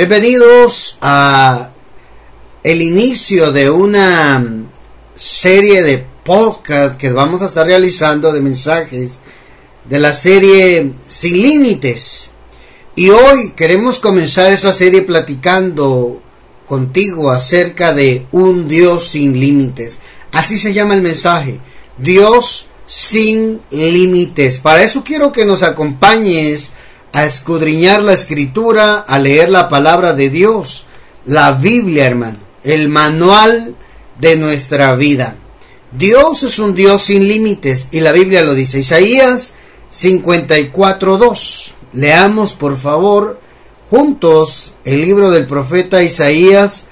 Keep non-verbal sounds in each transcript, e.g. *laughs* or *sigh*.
Bienvenidos a el inicio de una serie de podcast que vamos a estar realizando de mensajes de la serie Sin Límites. Y hoy queremos comenzar esa serie platicando contigo acerca de un Dios sin límites. Así se llama el mensaje. Dios sin límites. Para eso quiero que nos acompañes a escudriñar la escritura, a leer la palabra de Dios, la Biblia, hermano, el manual de nuestra vida. Dios es un Dios sin límites y la Biblia lo dice. Isaías 54.2. Leamos por favor juntos el libro del profeta Isaías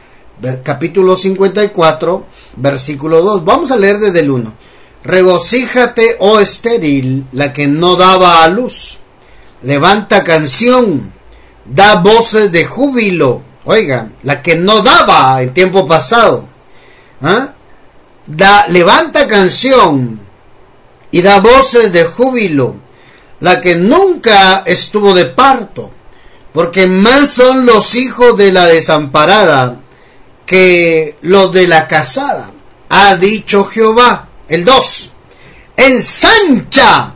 capítulo 54 versículo 2. Vamos a leer desde el 1. Regocíjate, oh estéril, la que no daba a luz levanta canción, da voces de júbilo. Oiga, la que no daba en tiempo pasado. ¿ah? Da, levanta canción y da voces de júbilo. La que nunca estuvo de parto. Porque más son los hijos de la desamparada que los de la casada. Ha dicho Jehová. El 2. Ensancha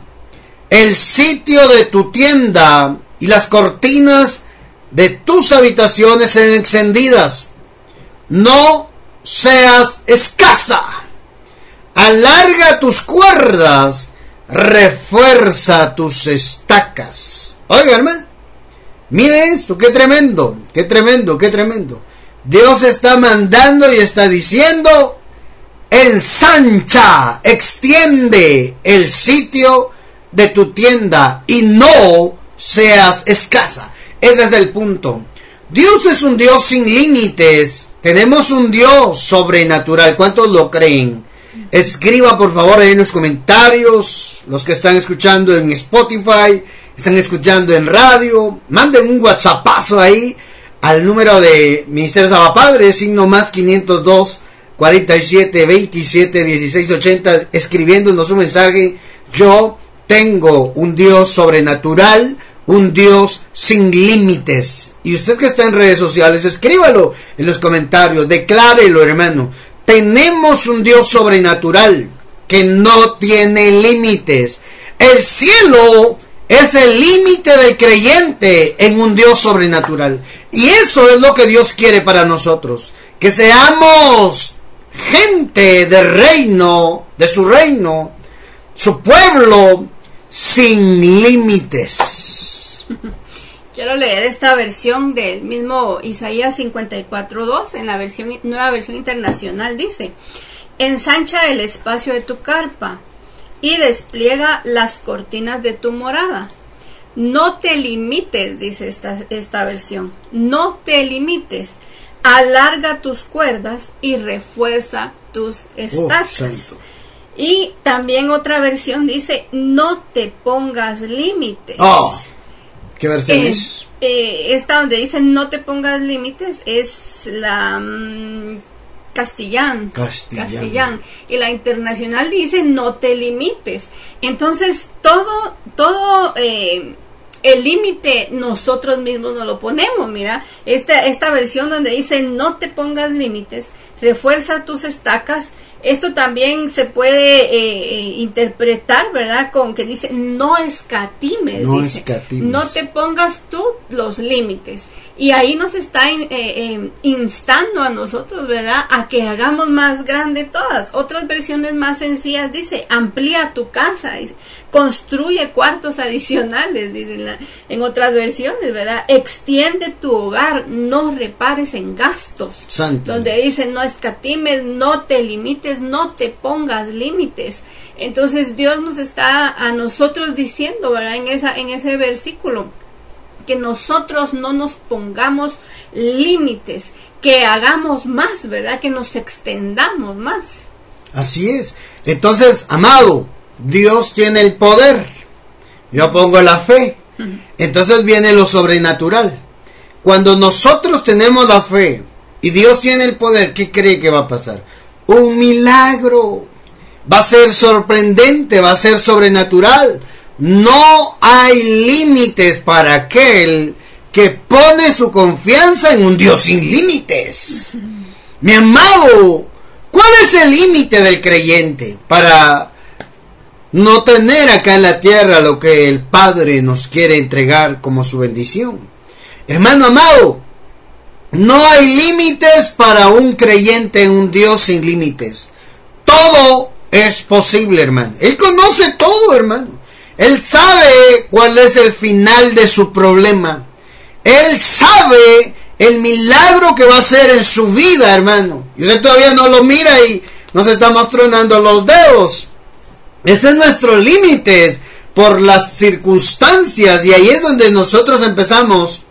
el sitio de tu tienda y las cortinas de tus habitaciones sean encendidas. No seas escasa. Alarga tus cuerdas, refuerza tus estacas. Óigame, mire esto, qué tremendo, qué tremendo, qué tremendo. Dios está mandando y está diciendo, ensancha, extiende el sitio de tu tienda y no seas escasa. Ese es el punto. Dios es un Dios sin límites. Tenemos un Dios sobrenatural. ¿Cuántos lo creen? Escriba por favor en los comentarios, los que están escuchando en Spotify, están escuchando en radio, manden un WhatsAppazo ahí al número de Ministerio Padre, signo más 502 47 27 16 80, escribiéndonos un mensaje. Yo tengo un Dios sobrenatural, un Dios sin límites. Y usted que está en redes sociales, escríbalo en los comentarios, declárelo, hermano. Tenemos un Dios sobrenatural que no tiene límites. El cielo es el límite del creyente en un Dios sobrenatural. Y eso es lo que Dios quiere para nosotros. Que seamos gente de reino, de su reino, su pueblo sin límites. *laughs* Quiero leer esta versión del mismo Isaías 54.2 en la versión, nueva versión internacional. Dice, ensancha el espacio de tu carpa y despliega las cortinas de tu morada. No te limites, dice esta, esta versión, no te limites. Alarga tus cuerdas y refuerza tus oh, estacas. Y también otra versión dice, no te pongas límites. Oh, ¿Qué versión es? Eh, esta donde dice, no te pongas límites, es la mm, castellán, castellán. Y la internacional dice, no te limites. Entonces, todo, todo... Eh, el límite nosotros mismos nos lo ponemos, mira, esta, esta versión donde dice no te pongas límites, refuerza tus estacas, esto también se puede eh, eh, interpretar, ¿verdad? Con que dice, no escatimes, no, escatimes. no te pongas tú los límites. Y ahí nos está eh, instando a nosotros, ¿verdad? A que hagamos más grande todas. Otras versiones más sencillas dice, amplía tu casa, construye cuartos adicionales, dice en, otras versiones, ¿verdad? Extiende tu hogar, no repares en gastos. Donde dice, no escatimes, no te limites, no te pongas límites. Entonces Dios nos está a nosotros diciendo, ¿verdad? En, esa, en ese versículo, que nosotros no nos pongamos límites, que hagamos más, ¿verdad? Que nos extendamos más. Así es. Entonces, amado, Dios tiene el poder. Yo pongo la fe. Entonces viene lo sobrenatural. Cuando nosotros tenemos la fe y Dios tiene el poder, ¿qué cree que va a pasar? Un milagro. Va a ser sorprendente, va a ser sobrenatural. No hay límites para aquel que pone su confianza en un Dios sin límites. Mi amado, ¿cuál es el límite del creyente para no tener acá en la tierra lo que el Padre nos quiere entregar como su bendición? Hermano amado, no hay límites para un creyente en un Dios sin límites. Todo es posible, hermano. Él conoce todo, hermano. Él sabe cuál es el final de su problema. Él sabe el milagro que va a hacer en su vida, hermano. Y usted todavía no lo mira y nos estamos tronando los dedos. Ese es nuestro límite por las circunstancias. Y ahí es donde nosotros empezamos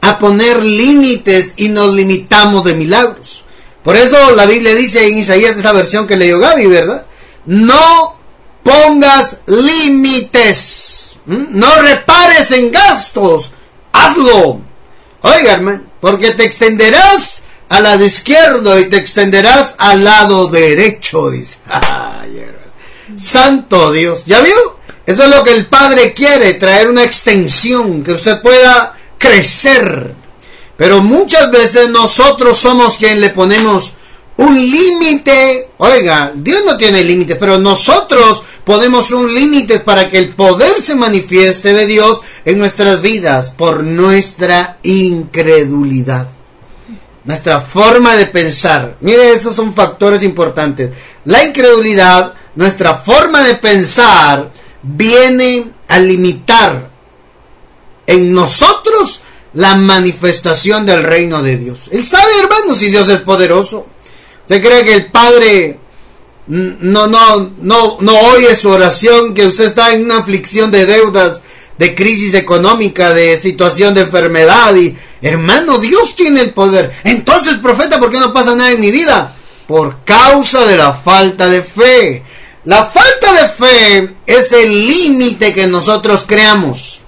a poner límites y nos limitamos de milagros. Por eso la Biblia dice en Isaías, esa versión que leyó Gaby, ¿verdad? No pongas límites. No repares en gastos hazlo. Oiga, hermano, porque te extenderás al lado izquierdo y te extenderás al lado derecho, dice. *laughs* Santo Dios, ¿ya vio? Eso es lo que el Padre quiere, traer una extensión, que usted pueda crecer. Pero muchas veces nosotros somos quien le ponemos un límite. Oiga, Dios no tiene límites, pero nosotros ponemos un límite para que el poder se manifieste de Dios en nuestras vidas por nuestra incredulidad. Nuestra forma de pensar. Mire, esos son factores importantes. La incredulidad, nuestra forma de pensar, viene a limitar en nosotros la manifestación del reino de Dios. Él sabe, hermano, si Dios es poderoso. ¿Usted cree que el Padre no, no, no, no oye su oración, que usted está en una aflicción de deudas, de crisis económica, de situación de enfermedad y hermano, Dios tiene el poder. Entonces, profeta, ¿por qué no pasa nada en mi vida? Por causa de la falta de fe. La falta de fe es el límite que nosotros creamos.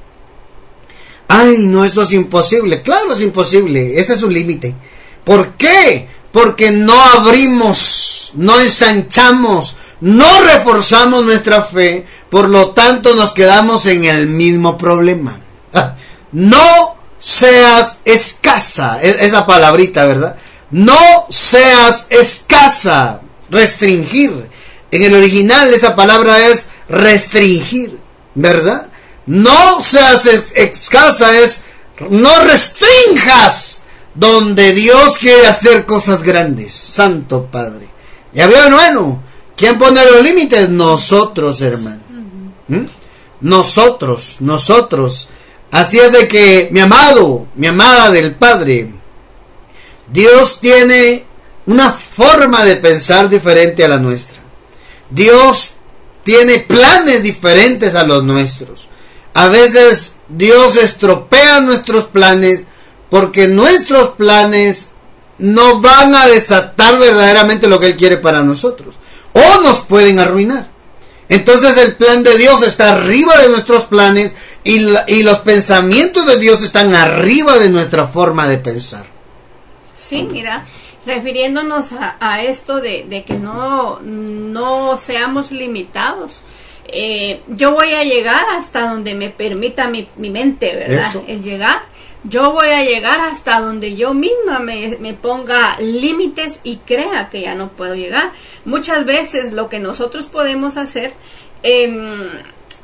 Ay, no, esto es imposible. Claro, es imposible. Ese es un límite. ¿Por qué? porque no abrimos, no ensanchamos, no reforzamos nuestra fe, por lo tanto nos quedamos en el mismo problema. Ah, no seas escasa, e-, esa palabrita, ¿verdad? No seas escasa, restringir. En el original esa palabra es restringir, ¿verdad? No seas escasa es no restrinjas donde Dios quiere hacer cosas grandes. Santo Padre. ¿Ya veo, hermano? ¿Quién pone los límites? Nosotros, hermano. ¿Mm? Nosotros, nosotros. Así es de que, mi amado, mi amada del Padre, Dios tiene una forma de pensar diferente a la nuestra. Dios tiene planes diferentes a los nuestros. A veces Dios estropea nuestros planes porque nuestros planes no van a desatar verdaderamente lo que Él quiere para nosotros. O nos pueden arruinar. Entonces el plan de Dios está arriba de nuestros planes y, los pensamientos de Dios están arriba de nuestra forma de pensar. Sí, mira, refiriéndonos a, esto de, que no, no seamos limitados. Eh, yo voy a llegar hasta donde me permita mi, mente, ¿verdad? El llegar yo voy a llegar hasta donde yo misma me, ponga límites y crea que ya no puedo llegar. Muchas veces lo que nosotros podemos hacer em,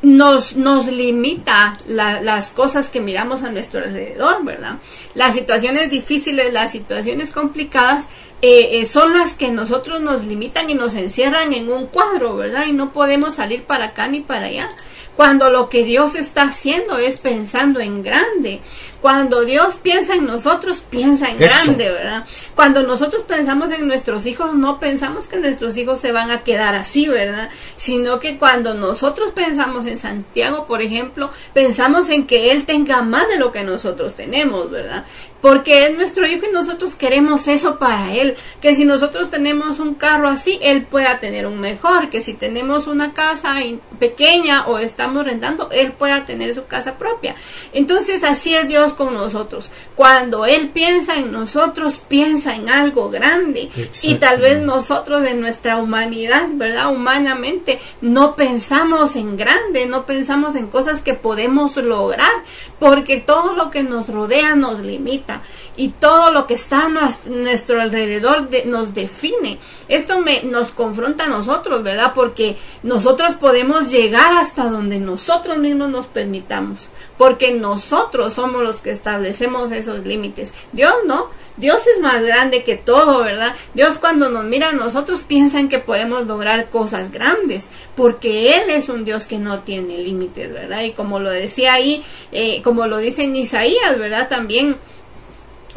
nos, nos limita las cosas que miramos a nuestro alrededor, ¿verdad? Las situaciones difíciles, las situaciones complicadas, eh, eh, son las que nosotros nos limitan y nos encierran en un cuadro, ¿verdad? Y no podemos salir para acá ni para allá. Cuando lo que Dios está haciendo es pensando en grande. Cuando Dios piensa en nosotros, piensa en grande, ¿verdad? Cuando nosotros pensamos en nuestros hijos, no pensamos que nuestros hijos se van a quedar así, ¿verdad? Sino que cuando nosotros pensamos en Santiago, por ejemplo, pensamos en que Él tenga más de lo que nosotros tenemos, ¿verdad? porque es nuestro hijo y nosotros queremos eso para él. Que si nosotros tenemos un carro así, él pueda tener un mejor. Que si tenemos una casa pequeña o estamos rentando, él pueda tener su casa propia. Entonces así es Dios con nosotros. Cuando Él piensa en nosotros, piensa en algo grande. Y tal vez nosotros en nuestra humanidad, ¿verdad? Humanamente, no pensamos en grande, no pensamos en cosas que podemos lograr, porque todo lo que nos rodea nos limita y todo lo que está a nuestro alrededor nos define. Esto me, nos confronta a nosotros, ¿verdad? Porque nosotros podemos llegar hasta donde nosotros mismos nos permitamos, porque nosotros somos los que establecemos esos límites. Dios no, Dios es más grande que todo, ¿verdad? Dios cuando nos mira a nosotros piensa en que podemos lograr cosas grandes, porque Él es un Dios que no tiene límites, ¿verdad? Y como lo decía ahí, eh, como lo dice en Isaías, ¿verdad? También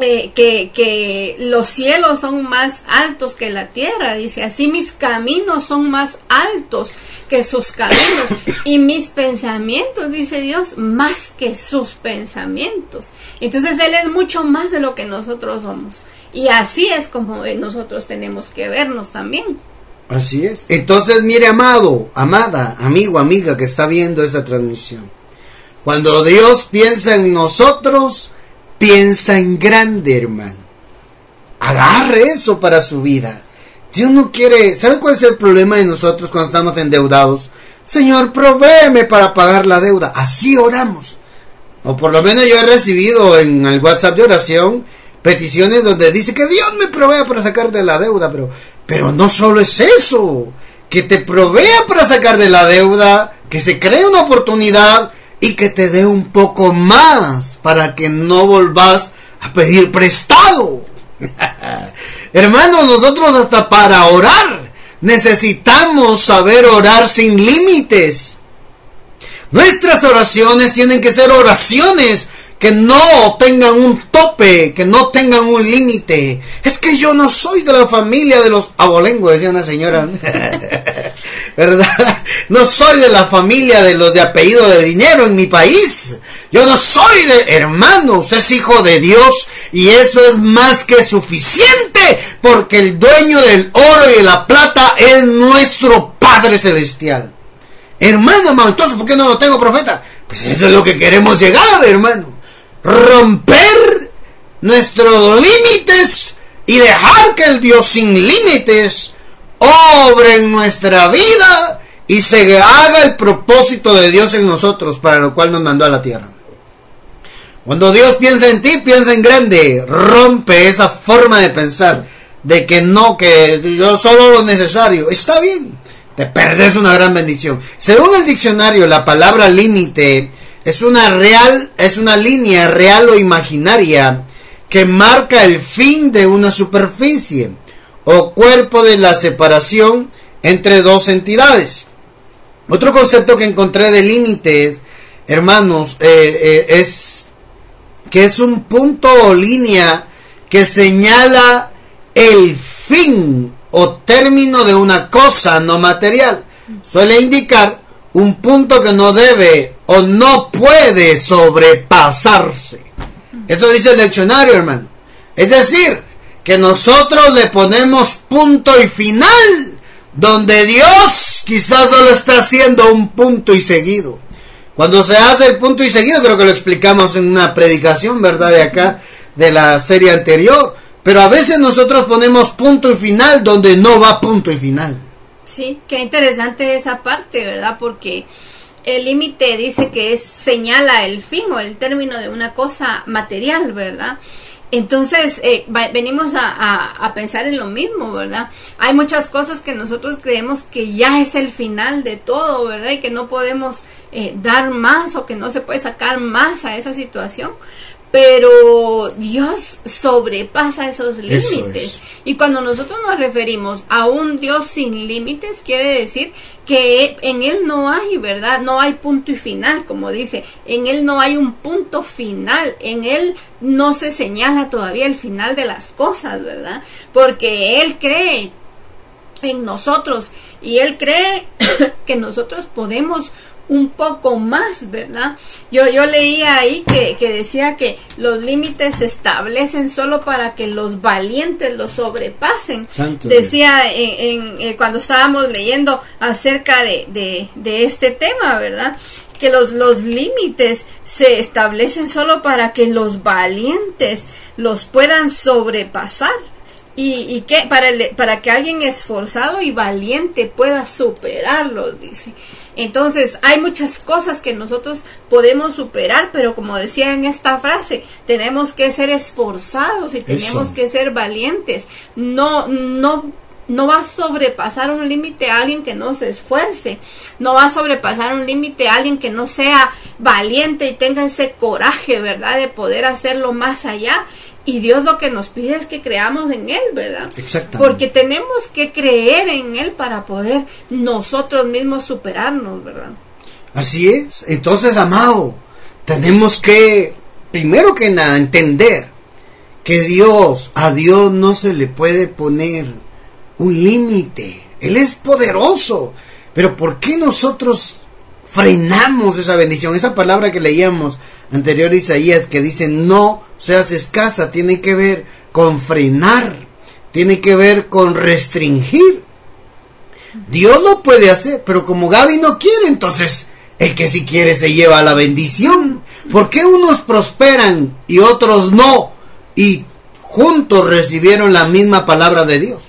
eh, que, que los cielos son más altos que la tierra, dice, así mis caminos son más altos que sus caminos y mis pensamientos, dice Dios, más que sus pensamientos. Entonces Él es mucho más de lo que nosotros somos. Y así es como nosotros tenemos que vernos también. Así es. Entonces, mire, amado, amada, amigo, amiga que está viendo esta transmisión. Cuando Dios piensa en nosotros, Piensa en grande, hermano. Agarre eso para su vida. Dios no quiere. ¿Sabe cuál es el problema de nosotros cuando estamos endeudados? Señor, provéeme para pagar la deuda. Así oramos. O por lo menos yo he recibido en el WhatsApp de oración peticiones donde dice que Dios me provea para sacar de la deuda. Pero, pero no solo es eso. Que te provea para sacar de la deuda, que se cree una oportunidad y que te dé un poco más para que no volvás a pedir prestado. *laughs* Hermanos, nosotros hasta para orar necesitamos saber orar sin límites. Nuestras oraciones tienen que ser oraciones que no tengan un tope, que no tengan un límite. Es que yo no soy de la familia de los abolengos, decía una señora. *laughs* ¿Verdad? No soy de la familia de los de apellido de dinero en mi país. Yo no soy de hermano, usted es hijo de Dios y eso es más que suficiente porque el dueño del oro y de la plata es nuestro Padre Celestial. Hermano, hermano, entonces, ¿por qué no lo tengo, profeta? Pues eso es lo que queremos llegar, hermano romper nuestros límites y dejar que el Dios sin límites obre en nuestra vida y se haga el propósito de Dios en nosotros para lo cual nos mandó a la tierra. Cuando Dios piensa en ti, piensa en grande, rompe esa forma de pensar de que no, que yo solo lo necesario. Está bien, te perdes una gran bendición. Según el diccionario, la palabra límite es una real, es una línea real o imaginaria que marca el fin de una superficie o cuerpo de la separación entre dos entidades. Otro concepto que encontré de límites, hermanos, eh, eh, es que es un punto o línea que señala el fin o término de una cosa no material. Suele indicar un punto que no debe o no puede sobrepasarse. Eso dice el diccionario, hermano. Es decir, que nosotros le ponemos punto y final, donde Dios quizás solo está haciendo un punto y seguido. Cuando se hace el punto y seguido, creo que lo explicamos en una predicación, ¿verdad? De acá, de la serie anterior. Pero a veces nosotros ponemos punto y final donde no va punto y final. Sí, qué interesante esa parte, ¿verdad? Porque el límite dice que es, señala el fin o el término de una cosa material, ¿verdad? Entonces, eh, venimos a, pensar en lo mismo, ¿verdad? Hay muchas cosas que nosotros creemos que ya es el final de todo, ¿verdad? Y que no podemos eh, dar más o que no se puede sacar más a esa situación pero Dios sobrepasa esos límites. Y cuando nosotros nos referimos a un Dios sin límites, quiere decir que en Él no hay, ¿verdad? No hay punto y final, como dice. En Él no hay un punto final. En Él no se señala todavía el final de las cosas, ¿verdad? Porque Él cree en nosotros y Él cree *coughs* que nosotros podemos un poco más, ¿verdad? Yo, yo leía ahí que, que decía que los límites se establecen solo para que los valientes los sobrepasen. decía en, en, eh, cuando estábamos leyendo acerca de, de, de este tema, ¿verdad? que los, los límites se establecen solo para que los valientes los puedan sobrepasar. Y, y que para, para que alguien esforzado y valiente pueda superarlos, dice. Entonces, hay muchas cosas que nosotros podemos superar, pero como decía en esta frase, tenemos que ser esforzados y tenemos que ser valientes. No, no no va a sobrepasar un límite a alguien que no se esfuerce, no va a sobrepasar un límite a alguien que no sea valiente y tenga ese coraje, ¿verdad?, de poder hacerlo más allá. Y Dios lo que nos pide es que creamos en Él, ¿verdad? Exactamente. Porque tenemos que creer en Él para poder nosotros mismos superarnos, ¿verdad? Así es. Entonces, amado, tenemos que, primero que nada, entender que Dios, a Dios no se le puede poner un límite. Él es poderoso. Pero ¿por qué nosotros frenamos esa bendición? Esa palabra que leíamos anterior Isaías que dice no seas escasa, tiene que ver con frenar, tiene que ver con restringir. Dios lo puede hacer, pero como Gaby no quiere, entonces el que sí quiere se lleva la bendición. ¿Por qué unos prosperan y otros no? Y juntos recibieron la misma palabra de Dios.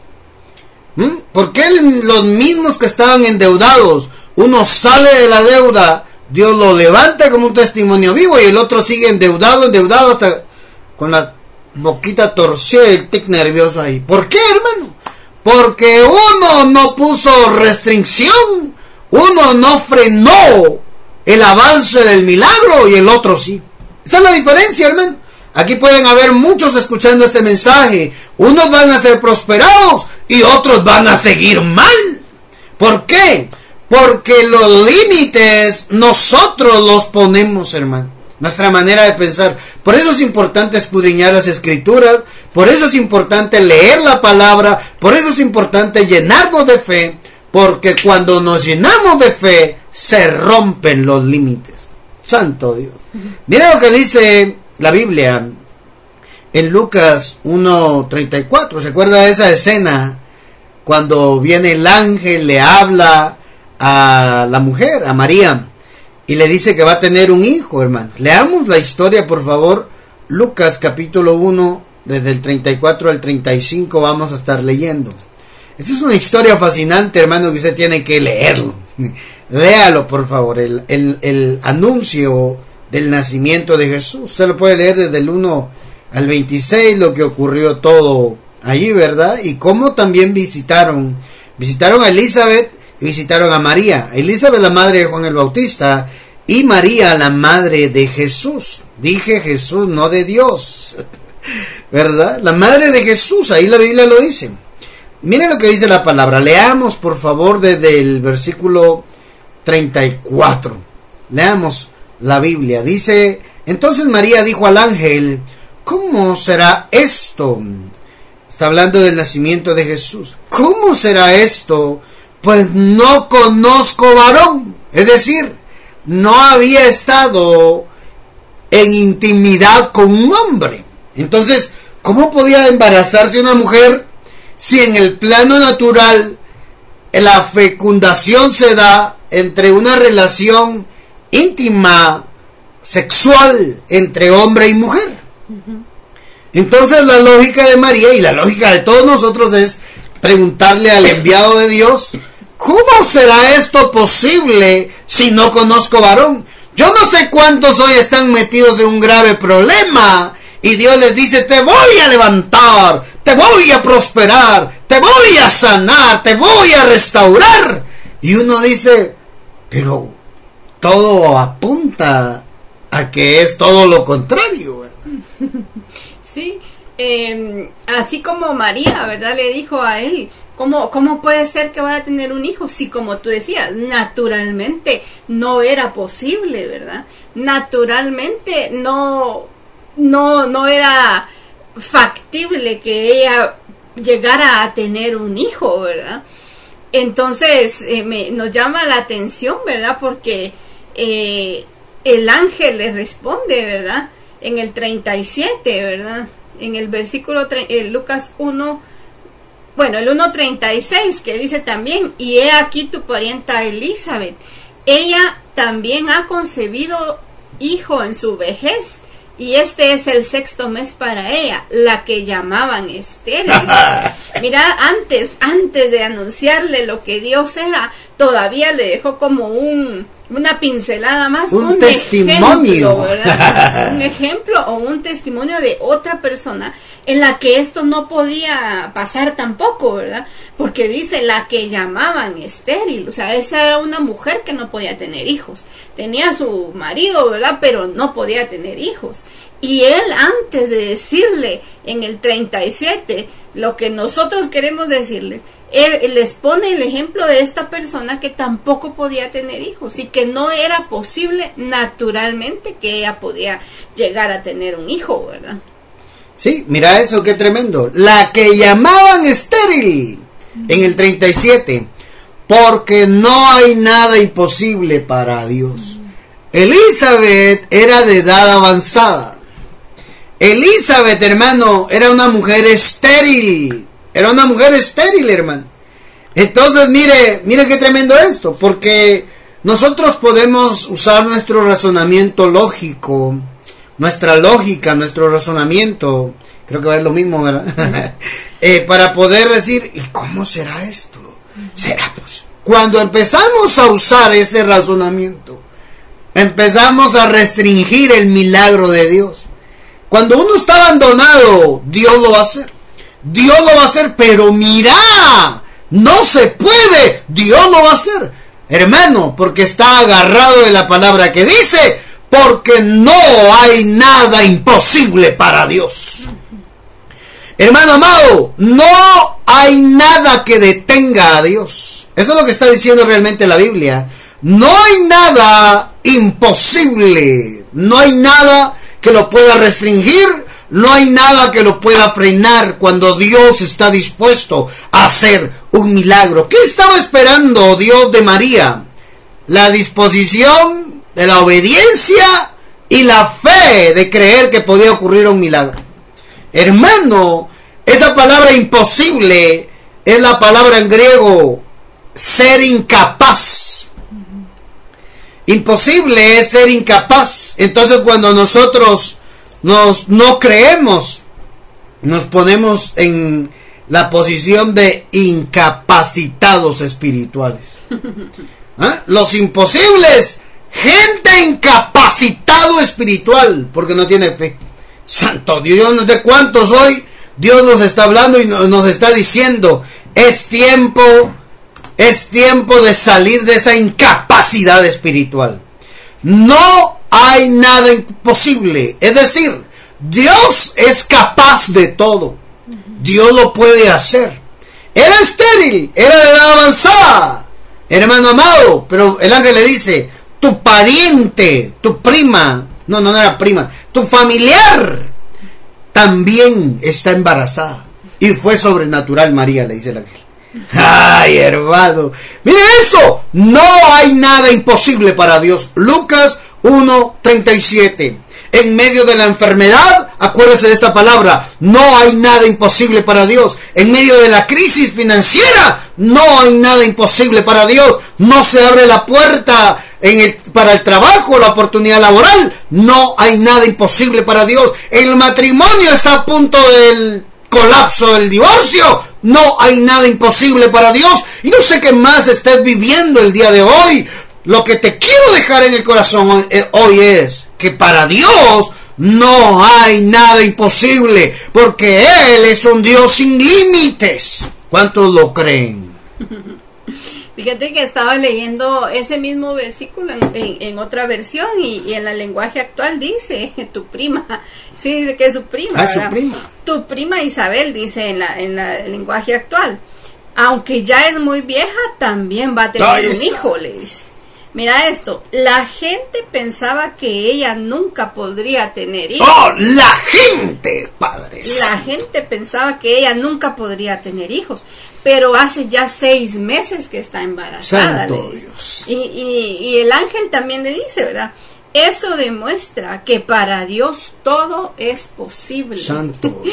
¿Mm? ¿Por qué los mismos que estaban endeudados, uno sale de la deuda, Dios lo levanta como un testimonio vivo y el otro sigue endeudado, endeudado hasta con la boquita torcida y el tic nervioso ahí? ¿Por qué, hermano? Porque uno no puso restricción, uno no frenó el avance del milagro y el otro sí. Esa es la diferencia, hermano. Aquí pueden haber muchos escuchando este mensaje. Unos van a ser prosperados y otros van a seguir mal. ¿Por qué? Porque los límites nosotros los ponemos, hermano. Nuestra manera de pensar. Por eso es importante escudriñar las escrituras. Por eso es importante leer la palabra. Por eso es importante llenarnos de fe. Porque cuando nos llenamos de fe, se rompen los límites. Santo Dios. Mira lo que dice la Biblia en Lucas 1.34. ¿Se acuerda de esa escena cuando viene el ángel, le habla a la mujer, a María, y le dice que va a tener un hijo, hermano? Leamos la historia, por favor. Lucas capítulo 1, desde el 34 al 35 vamos a estar leyendo. Esa es una historia fascinante, hermano, que usted tiene que leerlo. *laughs* Léalo, por favor, el, el, anuncio del nacimiento de Jesús. Usted lo puede leer desde el 1 al 26, lo que ocurrió todo allí, ¿verdad? Y cómo también visitaron, visitaron a Elizabeth visitaron a María. Elizabeth, la madre de Juan el Bautista, y María, la madre de Jesús. Dije Jesús, no de Dios. *laughs* ¿Verdad? La madre de Jesús, ahí la Biblia lo dice. Miren lo que dice la palabra. Leamos, por favor, desde el versículo 34. Leamos la Biblia. Dice, entonces María dijo al ángel, ¿cómo será esto? Está hablando del nacimiento de Jesús. ¿Cómo será esto? Pues no conozco varón. Es decir, no había estado en intimidad con un hombre. Entonces, ¿cómo podía embarazarse una mujer si en el plano natural la fecundación se da entre una relación íntima, sexual entre hombre y mujer. Entonces la lógica de María y la lógica de todos nosotros es preguntarle al enviado de Dios, ¿cómo será esto posible si no conozco varón? Yo no sé cuántos hoy están metidos en un grave problema y Dios les dice, te voy a levantar, te voy a prosperar, te voy a sanar, te voy a restaurar. Y uno dice, pero todo apunta a que es todo lo contrario. *laughs* Sí, em, así como María, ¿verdad? Le dijo a él, ¿cómo, ¿cómo puede ser que vaya a tener un hijo? Si como tú decías, naturalmente no era posible, ¿verdad? Naturalmente no, no, no era factible que ella llegara a tener un hijo, ¿verdad? Entonces eh, me, nos llama la atención, ¿verdad? Porque eh, el ángel le responde, ¿verdad? En el 37, ¿verdad? En el versículo eh, Lucas 1, bueno, el 1.36 que dice también, y he aquí tu parienta Elizabeth. Ella también ha concebido hijo en su vejez y este es el sexto mes para ella, la que llamaban estéril. *laughs* Mira, antes, antes de anunciarle lo que Dios era, todavía le dejó como un, una pincelada más, un, testimonio, ejemplo, un ejemplo o un testimonio de otra persona en la que esto no podía pasar tampoco, ¿verdad? Porque dice la que llamaban estéril, o sea, esa era una mujer que no podía tener hijos, tenía a su marido, ¿verdad? Pero no podía tener hijos. Y él antes de decirle en el 37 lo que nosotros queremos decirles, él, les pone el ejemplo de esta persona que tampoco podía tener hijos y que no era posible naturalmente que ella podía llegar a tener un hijo, ¿verdad? Sí, mira eso, qué tremendo. La que llamaban estéril en el 37, porque no hay nada imposible para Dios. Elizabeth era de edad avanzada Elizabeth, hermano, era una mujer estéril. Era una mujer estéril, hermano. Entonces, mire, mire qué tremendo esto, porque nosotros podemos usar nuestro razonamiento lógico, nuestra lógica, nuestro razonamiento, creo que va a ser lo mismo, ¿verdad? *laughs* Eh, para poder decir, ¿y cómo será esto? Será pues. Cuando empezamos a usar ese razonamiento, empezamos a restringir el milagro de Dios. Cuando uno está abandonado, Dios lo va a hacer. Dios lo va a hacer, pero mira, no se puede, Dios lo va a hacer. Hermano, porque está agarrado de la palabra que dice, porque no hay nada imposible para Dios. Hermano amado, no hay nada que detenga a Dios. Eso es lo que está diciendo realmente la Biblia. No hay nada imposible. No hay nada que lo pueda restringir, no hay nada que lo pueda frenar cuando Dios está dispuesto a hacer un milagro. ¿Qué estaba esperando Dios de María? La disposición de la obediencia y la fe de creer que podía ocurrir un milagro. Hermano, esa palabra imposible es la palabra en griego ser incapaz. Imposible es ser incapaz. Entonces cuando nosotros nos, no creemos, nos ponemos en la posición de incapacitados espirituales. *laughs* ¿Ah? Los imposibles, gente incapacitado espiritual, porque no tiene fe. Santo Dios, no sé cuántos hoy Dios nos está hablando y nos está diciendo, es tiempo es tiempo de salir de esa incapacidad espiritual. No hay nada imposible. Es decir, Dios es capaz de todo. Dios lo puede hacer. Era estéril, era de edad avanzada, hermano amado, pero el ángel le dice, tu pariente, tu prima, no, no, no era prima, tu familiar también está embarazada. Y fue sobrenatural María, le dice el ángel. Ay, hermano. Mire eso. No hay nada imposible para Dios. Lucas 1.37. En medio de la enfermedad, acuérdese de esta palabra, no hay nada imposible para Dios. En medio de la crisis financiera, no hay nada imposible para Dios. No se abre la puerta en para el trabajo, la oportunidad laboral, no hay nada imposible para Dios. El matrimonio está a punto del colapso del divorcio. No hay nada imposible para Dios. Y no sé qué más estés viviendo el día de hoy. Lo que te quiero dejar en el corazón hoy eh, es que para Dios no hay nada imposible. Porque Él es un Dios sin límites. ¿Cuántos lo creen? *laughs* Fíjate que estaba leyendo ese mismo versículo en, otra versión y, en el lenguaje actual dice *laughs* tu prima, sí dice que es su prima, ah, su prima. Tu prima Isabel dice en, la, en el lenguaje actual. Aunque ya es muy vieja, también va a tener un hijo, le dice. Mira esto, la gente pensaba que ella nunca podría tener hijos. ¡Oh, la gente, padres! La gente pensaba que ella nunca podría tener hijos pero hace ya seis meses que está embarazada. Y, y, el ángel también le dice, ¿verdad? Eso demuestra que para Dios todo es posible. Santo. *laughs*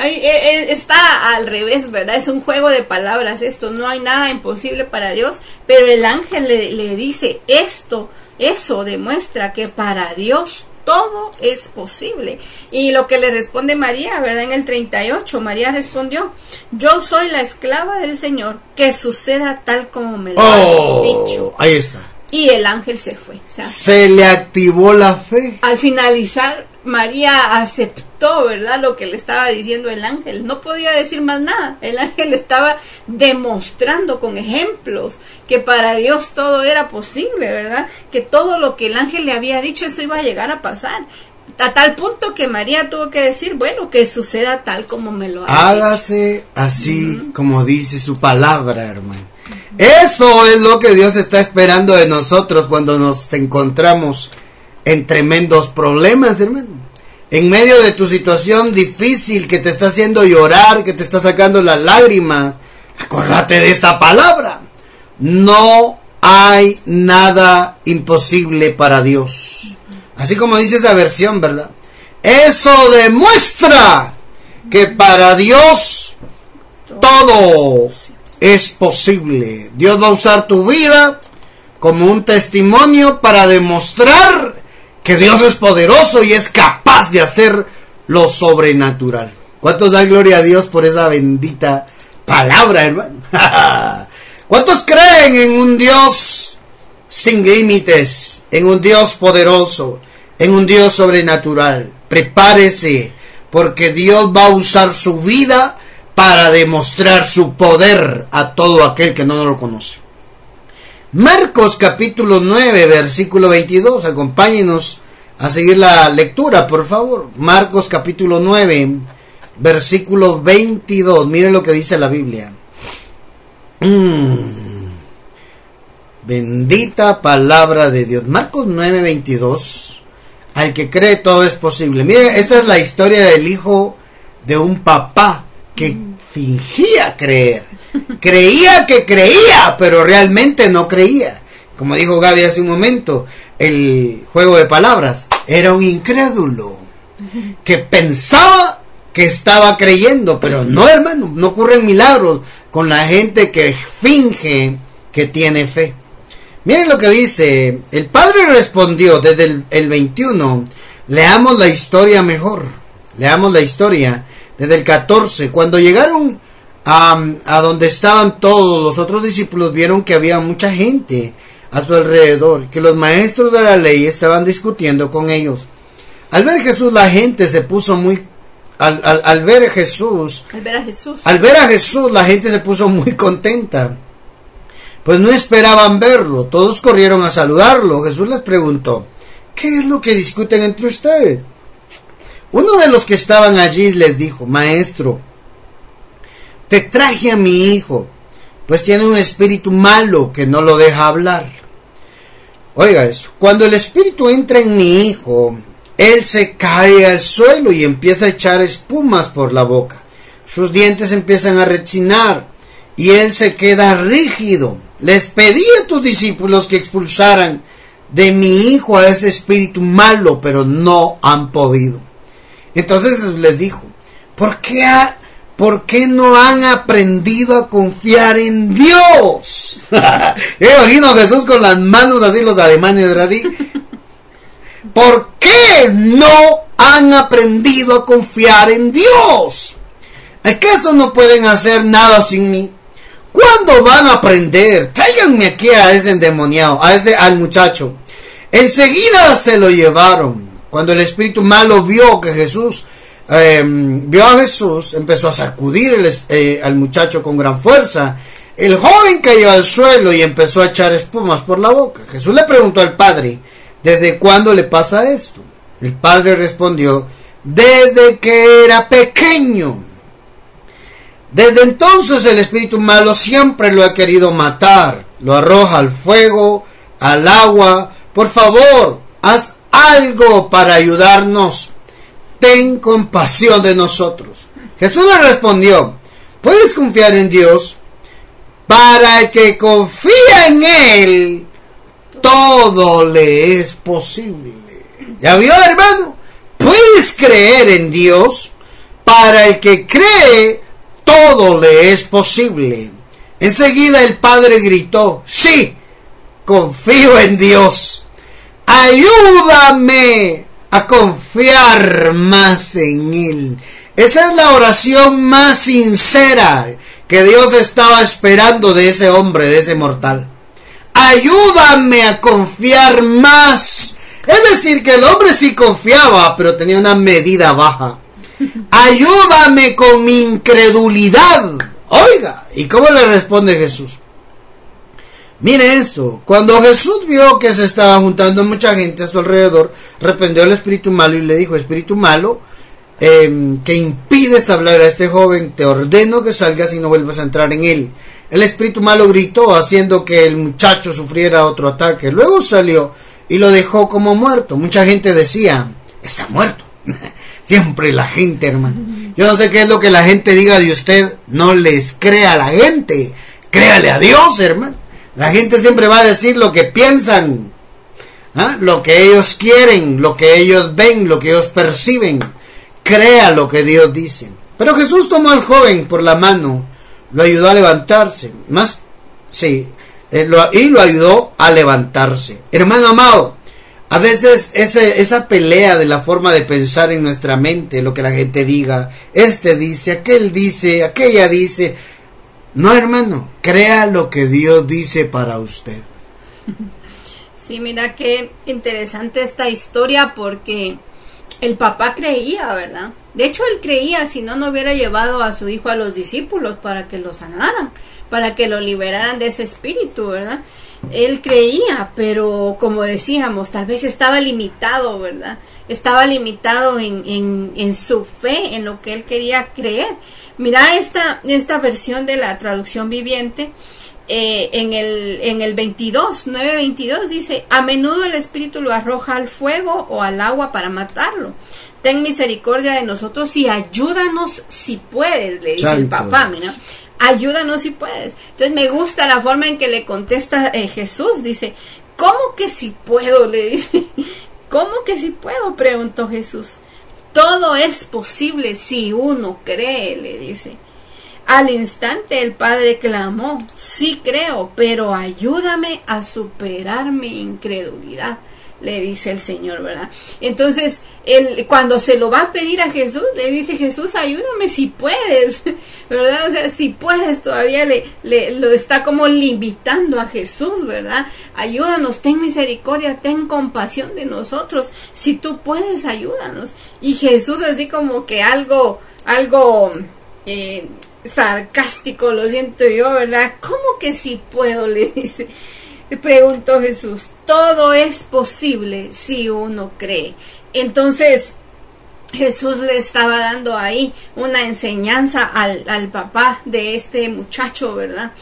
E, e, está al revés, ¿verdad? Es un juego de palabras esto. No hay nada imposible para Dios, pero el ángel le, le dice, esto Eso demuestra que para Dios todo es posible. Y lo que le responde María, ¿verdad? En el 38, María respondió, yo soy la esclava del Señor, que suceda tal como me lo has oh, dicho. Ahí está. Y el ángel se fue. se le activó la fe. Al finalizar, María aceptó, ¿verdad? Lo que le estaba diciendo el ángel. No podía decir más nada. El ángel estaba demostrando con ejemplos que para Dios todo era posible, ¿verdad? Que todo lo que el ángel le había dicho, eso iba a llegar a pasar. A tal punto que María tuvo que decir, bueno, que suceda tal como me lo ha Hágase así como dice su palabra, hermano. Eso es lo que Dios está esperando de nosotros cuando nos encontramos en tremendos problemas, hermano. En medio de tu situación difícil que te está haciendo llorar, que te está sacando las lágrimas, acordate de esta palabra. No hay nada imposible para Dios. Así como dice esa versión, ¿verdad? Eso demuestra que para Dios todo es posible. Dios va a usar tu vida como un testimonio para demostrar que Dios es poderoso y es capaz de hacer lo sobrenatural. ¿Cuántos dan gloria a Dios por esa bendita palabra, hermano? *laughs* ¿Cuántos creen en un Dios sin límites, en un Dios poderoso, en un Dios sobrenatural? Prepárese, porque Dios va a usar su vida para demostrar su poder a todo aquel que no lo conoce. Marcos capítulo 9, versículo 22. Acompáñenos a seguir la lectura, por favor. Marcos capítulo 9, versículo 22. Miren lo que dice la Biblia. Mm. Bendita palabra de Dios. Marcos 9, 22. Al que cree todo es posible. Miren, esa es la historia del hijo de un papá que fingía creer Creía que creía, pero realmente no creía. Como dijo Gaby hace un momento, el juego de palabras era un incrédulo que pensaba que estaba creyendo, pero no, hermano, no ocurren milagros con la gente que finge que tiene fe. Miren lo que dice, el padre respondió desde el, el 21, leamos la historia mejor, leamos la historia desde el 14, cuando llegaron a, donde estaban todos los otros discípulos vieron que había mucha gente a su alrededor, que los maestros de la ley estaban discutiendo con ellos. Al ver a Jesús la gente se puso muy al, al, ver a Jesús, al ver a Jesús, al ver a Jesús la gente se puso muy contenta. Pues no esperaban verlo, todos corrieron a saludarlo. Jesús les preguntó, ¿qué es lo que discuten entre ustedes? Uno de los que estaban allí les dijo, Maestro, te traje a mi hijo, pues tiene un espíritu malo que no lo deja hablar. Oiga eso, cuando el espíritu entra en mi hijo, él se cae al suelo y empieza a echar espumas por la boca. Sus dientes empiezan a rechinar y él se queda rígido. Les pedí a tus discípulos que expulsaran de mi hijo a ese espíritu malo, pero no han podido. Entonces les dijo, ¿por qué ha, ¿Por qué no han aprendido a confiar en Dios? *laughs* Yo imagino a Jesús con las manos así, los alemanes, ¿verdad? ¿Por qué no han aprendido a confiar en Dios? ¿Acaso no pueden hacer nada sin mí? ¿Cuándo van a aprender? Tráiganme aquí a ese endemoniado, a ese, al muchacho. Enseguida se lo llevaron. Cuando el espíritu malo vio que Jesús Em, vio a Jesús, empezó a sacudir eh, al muchacho con gran fuerza. El joven cayó al suelo y empezó a echar espumas por la boca. Jesús le preguntó al padre, ¿desde cuándo le pasa esto? El padre respondió, desde que era pequeño. Desde entonces el espíritu malo siempre lo ha querido matar. Lo arroja al fuego, al agua. Por favor, haz algo para ayudarnos ten compasión de nosotros. Jesús le respondió, puedes confiar en Dios, para el que confía en Él, todo le es posible. ¿Ya vio, hermano? Puedes creer en Dios, para el que cree, todo le es posible. Enseguida el padre gritó, sí, confío en Dios. Ayúdame a confiar más en Él. Esa es la oración más sincera que Dios estaba esperando de ese hombre, de ese mortal. Ayúdame a confiar más. Es decir, que el hombre sí confiaba, pero tenía una medida baja. Ayúdame con mi incredulidad. Oiga, ¿y cómo le responde Jesús? Mire esto, cuando Jesús vio que se estaba juntando mucha gente a su alrededor, reprendió al espíritu malo y le dijo, espíritu malo, em, que impides hablar a este joven, te ordeno que salgas y no vuelvas a entrar en él. El espíritu malo gritó, haciendo que el muchacho sufriera otro ataque. Luego salió y lo dejó como muerto. Mucha gente decía, está muerto. *laughs* Siempre la gente, hermano. Yo no sé qué es lo que la gente diga de usted. No les crea a la gente. Créale a Dios, hermano. La gente siempre va a decir lo que piensan, ¿ah? lo que ellos quieren, lo que ellos ven, lo que ellos perciben. Crea lo que Dios dice. Pero Jesús tomó al joven por la mano, lo ayudó a levantarse. Más, sí, eh, y lo ayudó a levantarse. Hermano amado, a veces esa pelea de la forma de pensar en nuestra mente, lo que la gente diga, este dice, aquel dice, aquella dice, no, hermano, crea lo que Dios dice para usted. *laughs* Sí, mira qué interesante esta historia porque el papá creía, ¿verdad? De hecho, él creía, si no, no hubiera llevado a su hijo a los discípulos para que lo sanaran, para que lo liberaran de ese espíritu, ¿verdad? Él creía, pero como decíamos, tal vez estaba limitado, ¿verdad? Estaba limitado en, en, en su fe, en lo que él quería creer. Mira esta, esta versión de la traducción viviente. Eh, en, el, en el 22, 9.22 dice, a menudo el Espíritu lo arroja al fuego o al agua para matarlo. Ten misericordia de nosotros y ayúdanos si puedes, le dice el papá, mira. Ayúdanos si puedes. Entonces me gusta la forma en que le contesta eh, Jesús. Dice, ¿cómo que si puedo? Le dice, *laughs* ¿cómo que si puedo? Preguntó Jesús. Todo es posible si uno cree, le dice. Al instante el padre clamó, sí creo, pero ayúdame a superar mi incredulidad le dice el Señor, ¿verdad? Entonces, él, cuando se lo va a pedir a Jesús, le dice, Jesús, ayúdame si puedes, *laughs* ¿verdad? O sea, si puedes, todavía le, le lo está como limitando a Jesús, ¿verdad? Ayúdanos, ten misericordia, ten compasión de nosotros, si tú puedes, ayúdanos. Y Jesús así como que algo, algo... Eh, sarcástico, lo siento yo, ¿verdad? ¿Cómo que si puedo? *laughs* Le dice. Preguntó Jesús, todo es posible si uno cree. Entonces, Jesús le estaba dando ahí una enseñanza al, al, papá de este muchacho, ¿verdad?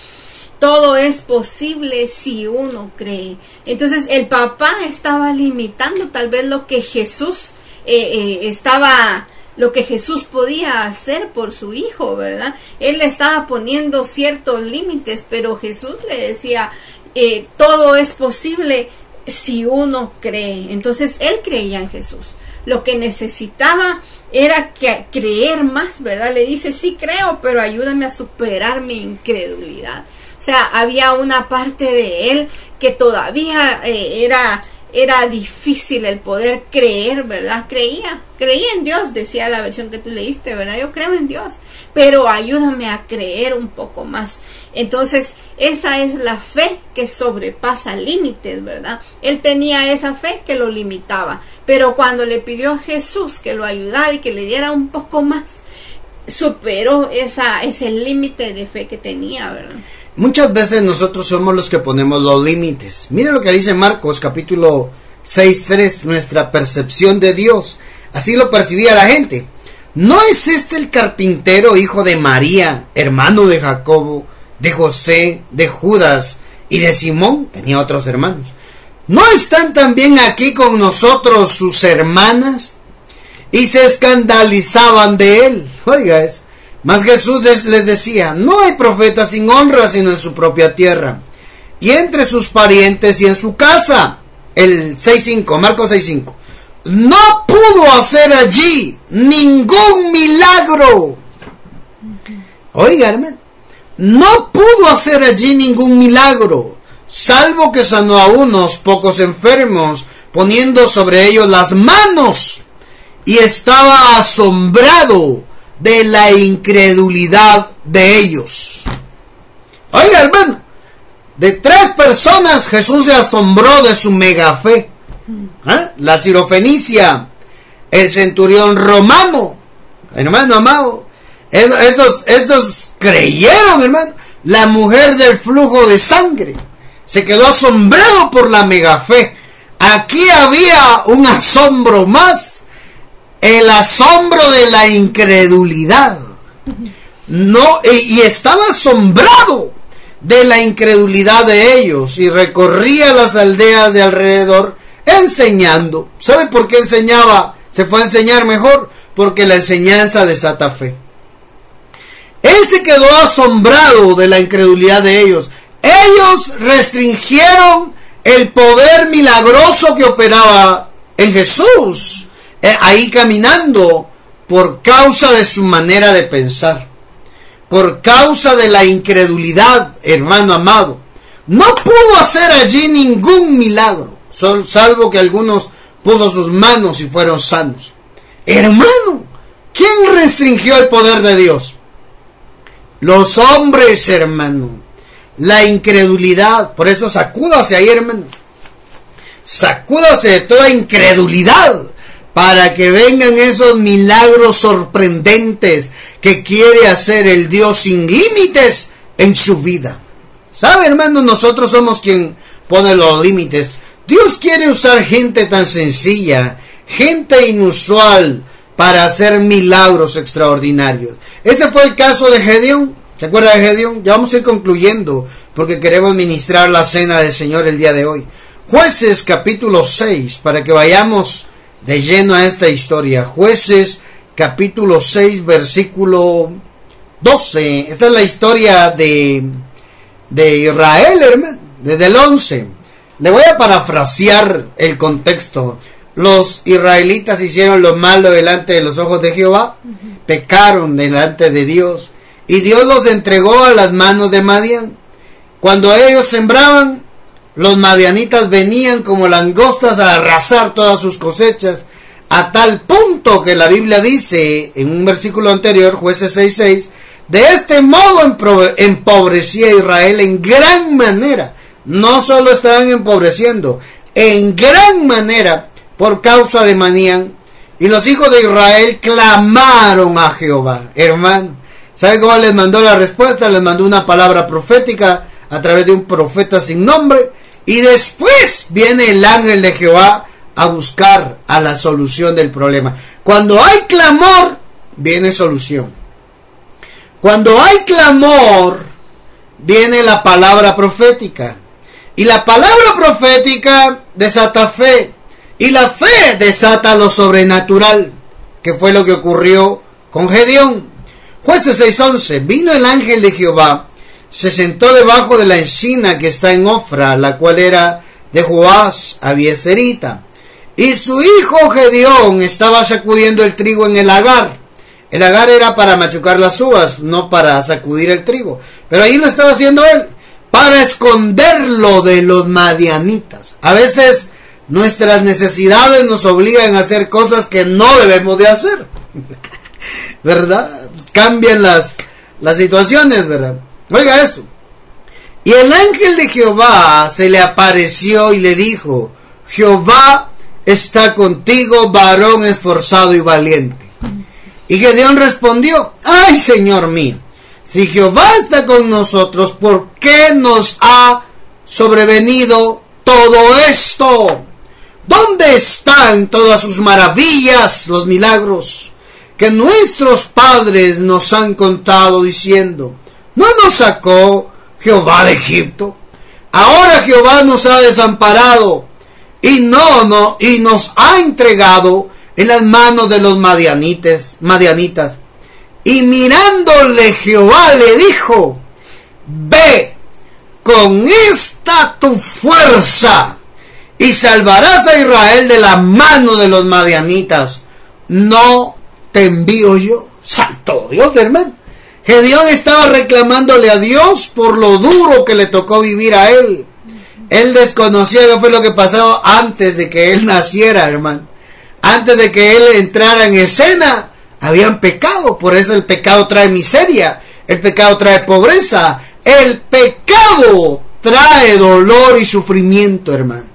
Todo es posible si uno cree. Entonces el papá estaba limitando tal vez lo que Jesús eh, eh, estaba, lo que Jesús podía hacer por su hijo, ¿verdad? Él le estaba poniendo ciertos límites, pero Jesús le decía, eh, todo es posible si uno cree. Entonces él creía en Jesús. Lo que necesitaba era que creer más, ¿verdad? Le dice, sí creo, pero ayúdame a superar mi incredulidad. O sea, había una parte de él que todavía eh, era era difícil el poder creer, ¿verdad? Creía, creía en Dios, decía la versión que tú leíste, ¿verdad? Yo creo en Dios, pero ayúdame a creer un poco más. Entonces, esa es la fe que sobrepasa límites, ¿verdad? Él tenía esa fe que lo limitaba, pero cuando le pidió a Jesús que lo ayudara y que le diera un poco más, superó esa, ese límite de fe que tenía, ¿verdad? Muchas veces nosotros somos los que ponemos los límites. Mire lo que dice Marcos capítulo 6.3, nuestra percepción de Dios. Así lo percibía la gente. ¿No es este el carpintero hijo de María, hermano de Jacobo, de José, de Judas y de Simón? Tenía otros hermanos. ¿No están también aquí con nosotros sus hermanas? Y se escandalizaban de él. Oiga eso. Mas Jesús les decía, no hay profeta sin honra sino en su propia tierra, y entre sus parientes y en su casa. El 6.5, Marcos 6.5. No pudo hacer allí ningún milagro. Oiga, hermano, no pudo hacer allí ningún milagro, salvo que sanó a unos pocos enfermos poniendo sobre ellos las manos, y estaba asombrado de la incredulidad de ellos. Oiga, hermano, de tres personas Jesús se asombró de su mega fe. ¿Ah? La sirofenicia, el centurión romano, hermano amado, estos, estos creyeron, hermano. La mujer del flujo de sangre se quedó asombrado por la mega fe. Aquí había un asombro más, el asombro de la incredulidad. No, y, estaba asombrado de la incredulidad de ellos y recorría las aldeas de alrededor enseñando. ¿Sabe por qué enseñaba? Se fue a enseñar mejor porque la enseñanza desata fe. Él se quedó asombrado de la incredulidad de ellos. Ellos restringieron el poder milagroso que operaba en Jesús, eh, ahí caminando, por causa de su manera de pensar, por causa de la incredulidad, hermano amado. No pudo hacer allí ningún milagro, salvo que algunos puso sus manos y fueron sanos. Hermano, ¿quién restringió el poder de Dios? Los hombres, hermano. La incredulidad. Por eso sacúdase ahí, hermano. Sacúdase de toda incredulidad para que vengan esos milagros sorprendentes que quiere hacer el Dios sin límites en su vida. ¿Sabe, hermano? Nosotros somos quien pone los límites. Dios quiere usar gente tan sencilla, gente inusual, para hacer milagros extraordinarios. Ese fue el caso de Gedeón. ¿Se acuerda de Gedeón? Ya vamos a ir concluyendo porque queremos ministrar la cena del Señor el día de hoy. Jueces capítulo 6, para que vayamos de lleno a esta historia. Jueces capítulo 6, versículo 12. Esta es la historia de, de Israel, hermano, desde el 11. Le voy a parafrasear el contexto los israelitas hicieron lo malo delante de los ojos de Jehová, pecaron delante de Dios, y Dios los entregó a las manos de Madian. Cuando ellos sembraban, los madianitas venían como langostas a arrasar todas sus cosechas, a tal punto que la Biblia dice en un versículo anterior, jueces 6:6, de este modo empobrecía Israel en gran manera. No solo estaban empobreciendo, en gran manera por causa de Manían. Y los hijos de Israel clamaron a Jehová. Hermano, ¿sabe cómo les mandó la respuesta? Les mandó una palabra profética a través de un profeta sin nombre. Y después viene el ángel de Jehová a buscar a la solución del problema. Cuando hay clamor, viene solución. Cuando hay clamor, viene la palabra profética. Y la palabra profética desata fe. Y la fe desata lo sobrenatural, que fue lo que ocurrió con Gedeón. Jueces 6:11. Vino el ángel de Jehová, se sentó debajo de la encina que está en Ofra, la cual era de Joás Abieserita. Y su hijo Gedeón estaba sacudiendo el trigo en el agar. El agar era para machucar las uvas, no para sacudir el trigo. Pero ahí lo estaba haciendo él, para esconderlo de los madianitas. A veces Nuestras necesidades nos obligan a hacer cosas que no debemos de hacer. *laughs* ¿Verdad? Cambian las, las situaciones, ¿verdad? Oiga eso. Y el ángel de Jehová se le apareció y le dijo, Jehová está contigo, varón esforzado y valiente. Y Gedeón respondió, ay Señor mío, si Jehová está con nosotros, ¿por qué nos ha sobrevenido todo esto? ¿Dónde están todas sus maravillas, los milagros que nuestros padres nos han contado diciendo, ¿no nos sacó Jehová de Egipto? Ahora Jehová nos ha desamparado y no, no, y nos ha entregado en las manos de los madianites, madianitas. Y mirándole Jehová le dijo, ve con esta tu fuerza y salvarás a Israel de la mano de los madianitas. No te envío yo. Santo Dios, hermano. Gedeón estaba reclamándole a Dios por lo duro que le tocó vivir a él. Él desconocía qué fue lo que pasó antes de que él naciera, hermano. Antes de que él entrara en escena, habían pecado. Por eso el pecado trae miseria. El pecado trae pobreza. El pecado trae dolor y sufrimiento, hermano.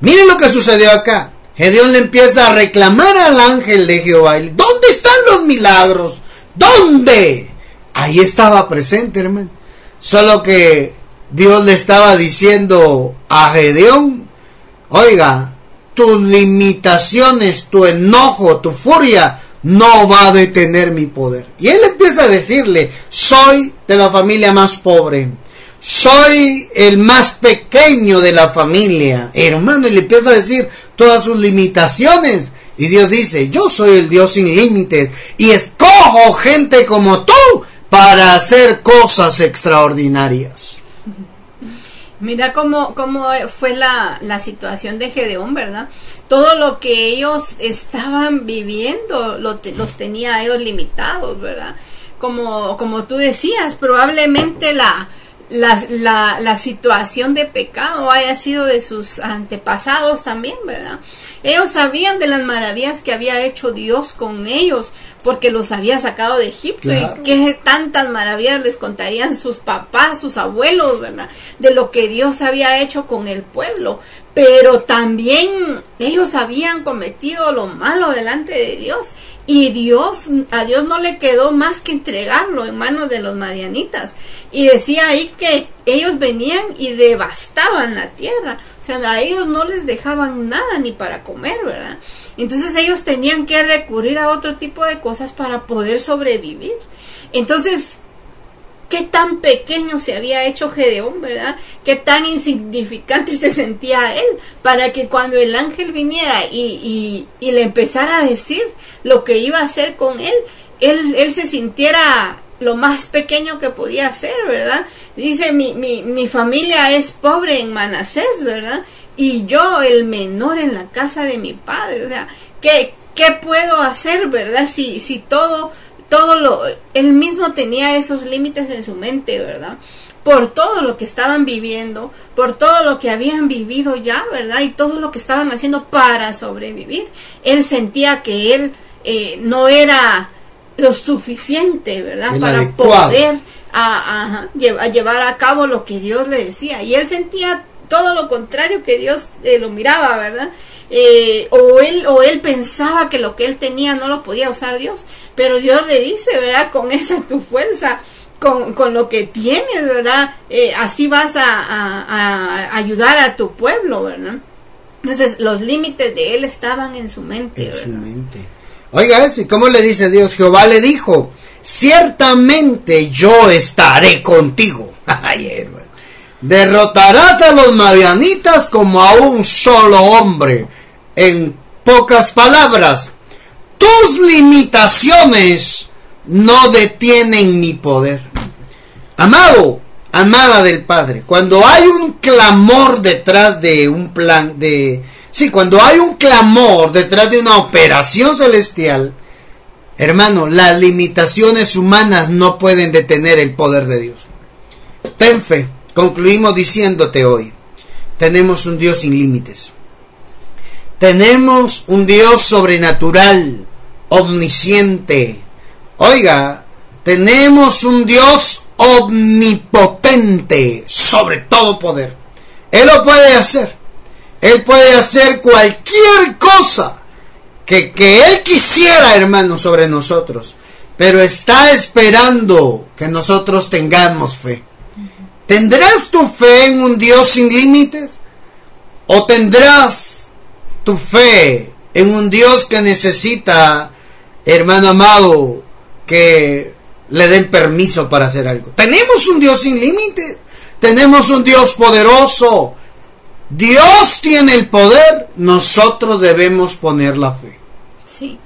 Miren lo que sucedió acá. Gedeón le empieza a reclamar al ángel de Jehová. ¿Dónde están los milagros? ¿Dónde? Ahí estaba presente, hermano. Solo que Dios le estaba diciendo a Gedeón, oiga, tus limitaciones, tu enojo, tu furia, no va a detener mi poder. Y él empieza a decirle, soy de la familia más pobre, soy el más pequeño de la familia, hermano, y le empieza a decir todas sus limitaciones. Y Dios dice, yo soy el Dios sin límites y escojo gente como tú para hacer cosas extraordinarias. Mira cómo, cómo fue la, la situación de Gedeón, ¿verdad? Todo lo que ellos estaban viviendo lo los tenía ellos limitados, ¿verdad? Como, como tú decías, probablemente la, la, la, situación de pecado haya sido de sus antepasados también, ¿verdad? Ellos sabían de las maravillas que había hecho Dios con ellos, porque los había sacado de Egipto y qué tantas maravillas les contarían sus papás, sus abuelos, ¿verdad? De lo que Dios había hecho con el pueblo. Pero también ellos habían cometido lo malo delante de Dios y Dios, a Dios no le quedó más que entregarlo en manos de los madianitas. Y decía ahí que ellos venían y devastaban la tierra. O sea, a ellos no les dejaban nada ni para comer, ¿verdad? Entonces ellos tenían que recurrir a otro tipo de cosas para poder sobrevivir. Entonces, qué tan pequeño se había hecho Gedeón, ¿verdad? Qué tan insignificante se sentía él para que cuando el ángel viniera y, y, le empezara a decir lo que iba a hacer con él, él, él se sintiera lo más pequeño que podía ser, ¿verdad? Dice, mi, mi, mi familia es pobre en Manasés, ¿verdad? Y yo el menor en la casa de mi padre, o sea, ¿qué, qué puedo hacer, verdad? Si, si todo todo lo, él mismo tenía esos límites en su mente, ¿verdad? Por todo lo que estaban viviendo, por todo lo que habían vivido ya, ¿verdad? Y todo lo que estaban haciendo para sobrevivir. Él sentía que él eh, no era lo suficiente, ¿verdad? para poder a, llevar a cabo lo que Dios le decía. Y él sentía todo lo contrario que Dios eh, lo miraba, ¿verdad? Eh, o él o él pensaba que lo que él tenía no lo podía usar Dios, pero Dios le dice, ¿verdad? Con esa tu fuerza, con, con lo que tienes, ¿verdad? Eh, así vas a, a, ayudar a tu pueblo, ¿verdad? Entonces los límites de él estaban en su mente. En su mente. Oiga eso, ¿y cómo le dice Dios? Jehová le dijo, ciertamente yo estaré contigo. *laughs* Derrotarás a los madianitas como a un solo hombre. En pocas palabras, tus limitaciones no detienen mi poder. Amado, amada del Padre, cuando hay un clamor detrás de un plan de... Sí, cuando hay un clamor detrás de una operación celestial, hermano, las limitaciones humanas no pueden detener el poder de Dios. Ten fe. Concluimos diciéndote hoy, tenemos un Dios sin límites. Tenemos un Dios sobrenatural, omnisciente. Oiga, tenemos un Dios omnipotente, sobre todo poder. Él lo puede hacer. Él puede hacer cualquier cosa que, que Él quisiera, hermano, sobre nosotros. Pero está esperando que nosotros tengamos fe. ¿Tendrás tu fe en un Dios sin límites? ¿O tendrás tu fe en un Dios que necesita hermano amado, que le den permiso para hacer algo. Tenemos un Dios sin límites, tenemos un Dios poderoso. Dios tiene el poder, nosotros debemos poner la fe. Sí.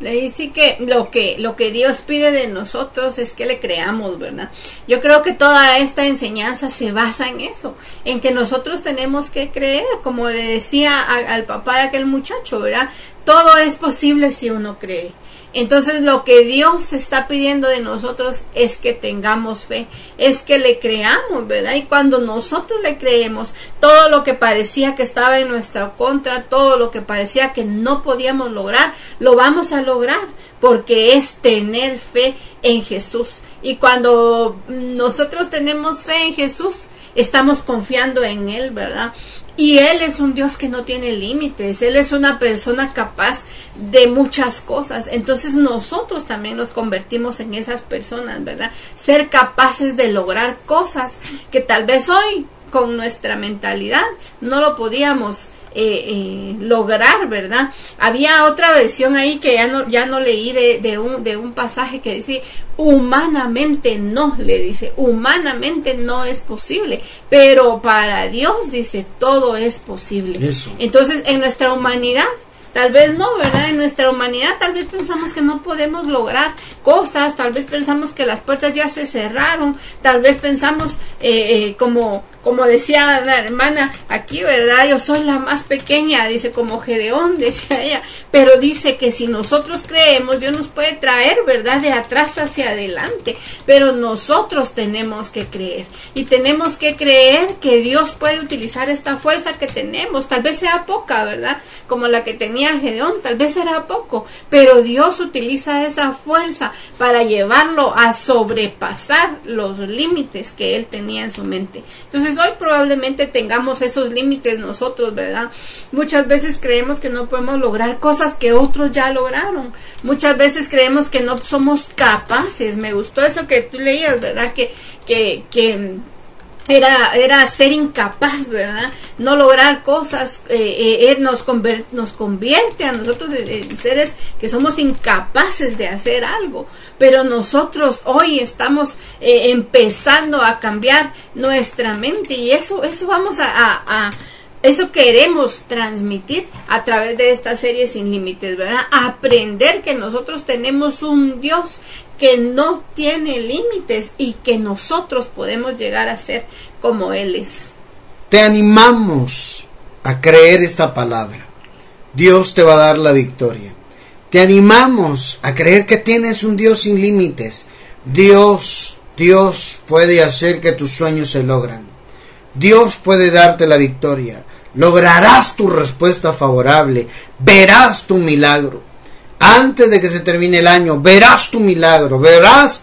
Le dice que lo que lo que Dios pide de nosotros es que le creamos, ¿verdad? Yo creo que toda esta enseñanza se basa en eso, en que nosotros tenemos que creer, como le decía al papá de aquel muchacho, ¿verdad? Todo es posible si uno cree. Entonces lo que Dios está pidiendo de nosotros es que tengamos fe, es que le creamos, ¿verdad? Y cuando nosotros le creemos, todo lo que parecía que estaba en nuestra contra, todo lo que parecía que no podíamos lograr, lo vamos a lograr, porque es tener fe en Jesús. Y cuando nosotros tenemos fe en Jesús, estamos confiando en Él, ¿verdad? Y Él es un Dios que no tiene límites, Él es una persona capaz de muchas cosas. Entonces nosotros también nos convertimos en esas personas, ¿verdad? Ser capaces de lograr cosas que tal vez hoy con nuestra mentalidad no lo podíamos eh, eh, lograr, ¿verdad? Había otra versión ahí que ya no, ya no leí de, de, un, de un pasaje que dice, humanamente no, le dice, humanamente no es posible, pero para Dios dice, todo es posible. Entonces, en nuestra humanidad, Tal vez no, ¿verdad? En nuestra humanidad tal vez pensamos que no podemos lograr cosas, tal vez pensamos que las puertas ya se cerraron, tal vez pensamos eh, eh, como como decía la hermana aquí, ¿verdad? Yo soy la más pequeña, dice como Gedeón, *laughs* decía ella, pero dice que si nosotros creemos, Dios nos puede traer, ¿verdad? De atrás hacia adelante, pero nosotros tenemos que creer y tenemos que creer que Dios puede utilizar esta fuerza que tenemos, tal vez sea poca, ¿verdad? Como la que tenía Gedeón, tal vez era poco, pero Dios utiliza esa fuerza para llevarlo a sobrepasar los límites que él tenía en su mente. Entonces, hoy probablemente tengamos esos límites nosotros, ¿verdad? Muchas veces creemos que no podemos lograr cosas que otros ya lograron. Muchas veces creemos que no somos capaces. Me gustó eso que tú leías, ¿verdad? Que, que, que era, era ser incapaz, ¿verdad? No lograr cosas, eh, eh, eh nos, nos convierte a nosotros en seres que somos incapaces de hacer algo. Pero nosotros hoy estamos eh, empezando a cambiar nuestra mente y eso, eso vamos a, a eso queremos transmitir a través de esta serie sin límites, ¿verdad? Aprender que nosotros tenemos un Dios que no tiene límites y que nosotros podemos llegar a ser como Él es. Te animamos a creer esta palabra. Dios te va a dar la victoria. Te animamos a creer que tienes un Dios sin límites. Dios, Dios puede hacer que tus sueños se logran. Dios puede darte la victoria. Lograrás tu respuesta favorable. Verás tu milagro antes de que se termine el año, verás tu milagro, verás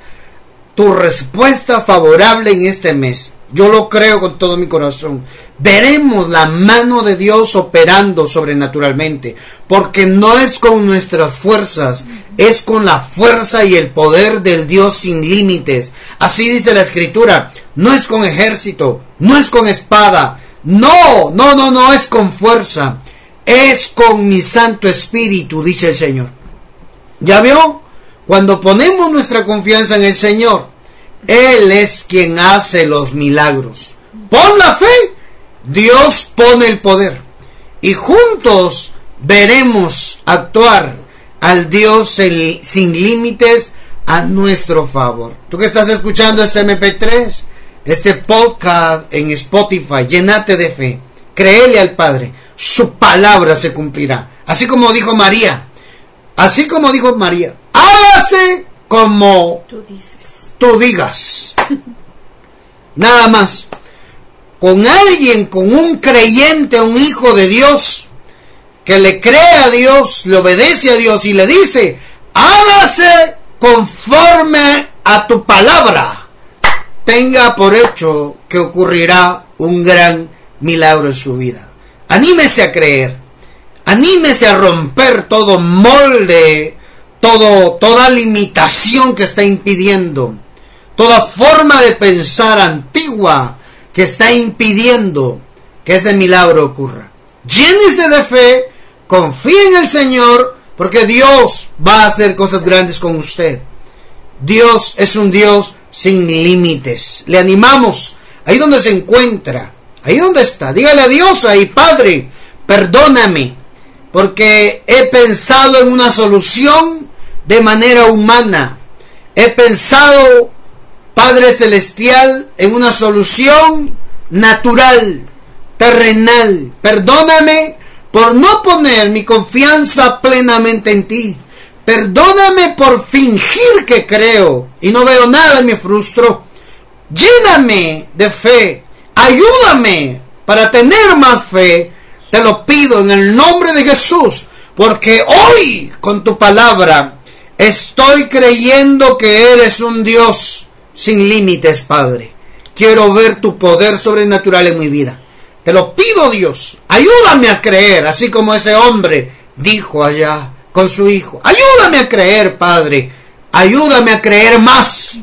tu respuesta favorable en este mes. Yo lo creo con todo mi corazón. Veremos la mano de Dios operando sobrenaturalmente, porque no es con nuestras fuerzas, es con la fuerza y el poder del Dios sin límites. Así dice la escritura, no es con ejército, no es con espada, no, no, no, no es con fuerza, es con mi Santo Espíritu, dice el Señor. ¿Ya vio? Cuando ponemos nuestra confianza en el Señor, Él es quien hace los milagros. Pon la fe, Dios pone el poder. Y juntos veremos actuar al Dios sin límites a nuestro favor. Tú que estás escuchando este MP3, este podcast en Spotify, llenate de fe. Créele al Padre. Su palabra se cumplirá. Así como dijo María, Así como dijo María, hágase como tú, dices. tú digas. Nada más. Con alguien, con un creyente, un hijo de Dios, que le cree a Dios, le obedece a Dios y le dice, hágase conforme a tu palabra. Tenga por hecho que ocurrirá un gran milagro en su vida. Anímese a creer. Anímese a romper todo molde, todo, toda limitación que está impidiendo, toda forma de pensar antigua que está impidiendo que ese milagro ocurra. Llénese de fe, confíe en el Señor, porque Dios va a hacer cosas grandes con usted. Dios es un Dios sin límites. Le animamos ahí donde se encuentra, ahí donde está. Dígale a Dios ahí, Padre, perdóname porque he pensado en una solución de manera humana. He pensado, Padre Celestial, en una solución natural, terrenal. Perdóname por no poner mi confianza plenamente en ti. Perdóname por fingir que creo y no veo nada me frustro. Lléname de fe. Ayúdame para tener más fe. Te lo pido en el nombre de Jesús. Porque hoy con tu palabra estoy creyendo que eres un Dios sin límites, Padre. Quiero ver tu poder sobrenatural en mi vida. Te lo pido, Dios. Ayúdame a creer, así como ese hombre dijo allá con su hijo. Ayúdame a creer, Padre. Ayúdame a creer más.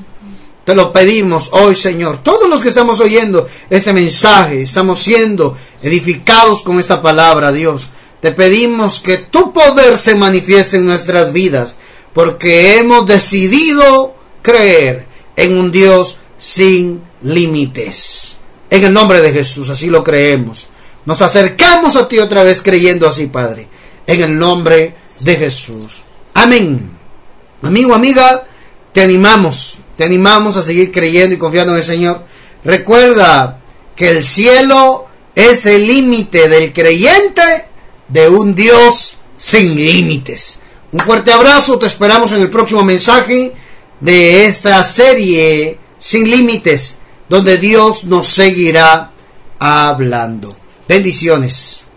Te lo pedimos hoy, Señor. Todos los que estamos oyendo ese mensaje, estamos siendo edificados con esta palabra, Dios. Te pedimos que tu poder se manifieste en nuestras vidas, porque hemos decidido creer en un Dios sin límites. En el nombre de Jesús, así lo creemos. Nos acercamos a ti otra vez creyendo así, Padre. En el nombre de Jesús. Amén. Amigo, amiga, te animamos, te animamos a seguir creyendo y confiando en el Señor. Recuerda que el cielo es el límite del creyente de un Dios sin límites. Un fuerte abrazo, te esperamos en el próximo mensaje de esta serie Sin Límites, donde Dios nos seguirá hablando. Bendiciones.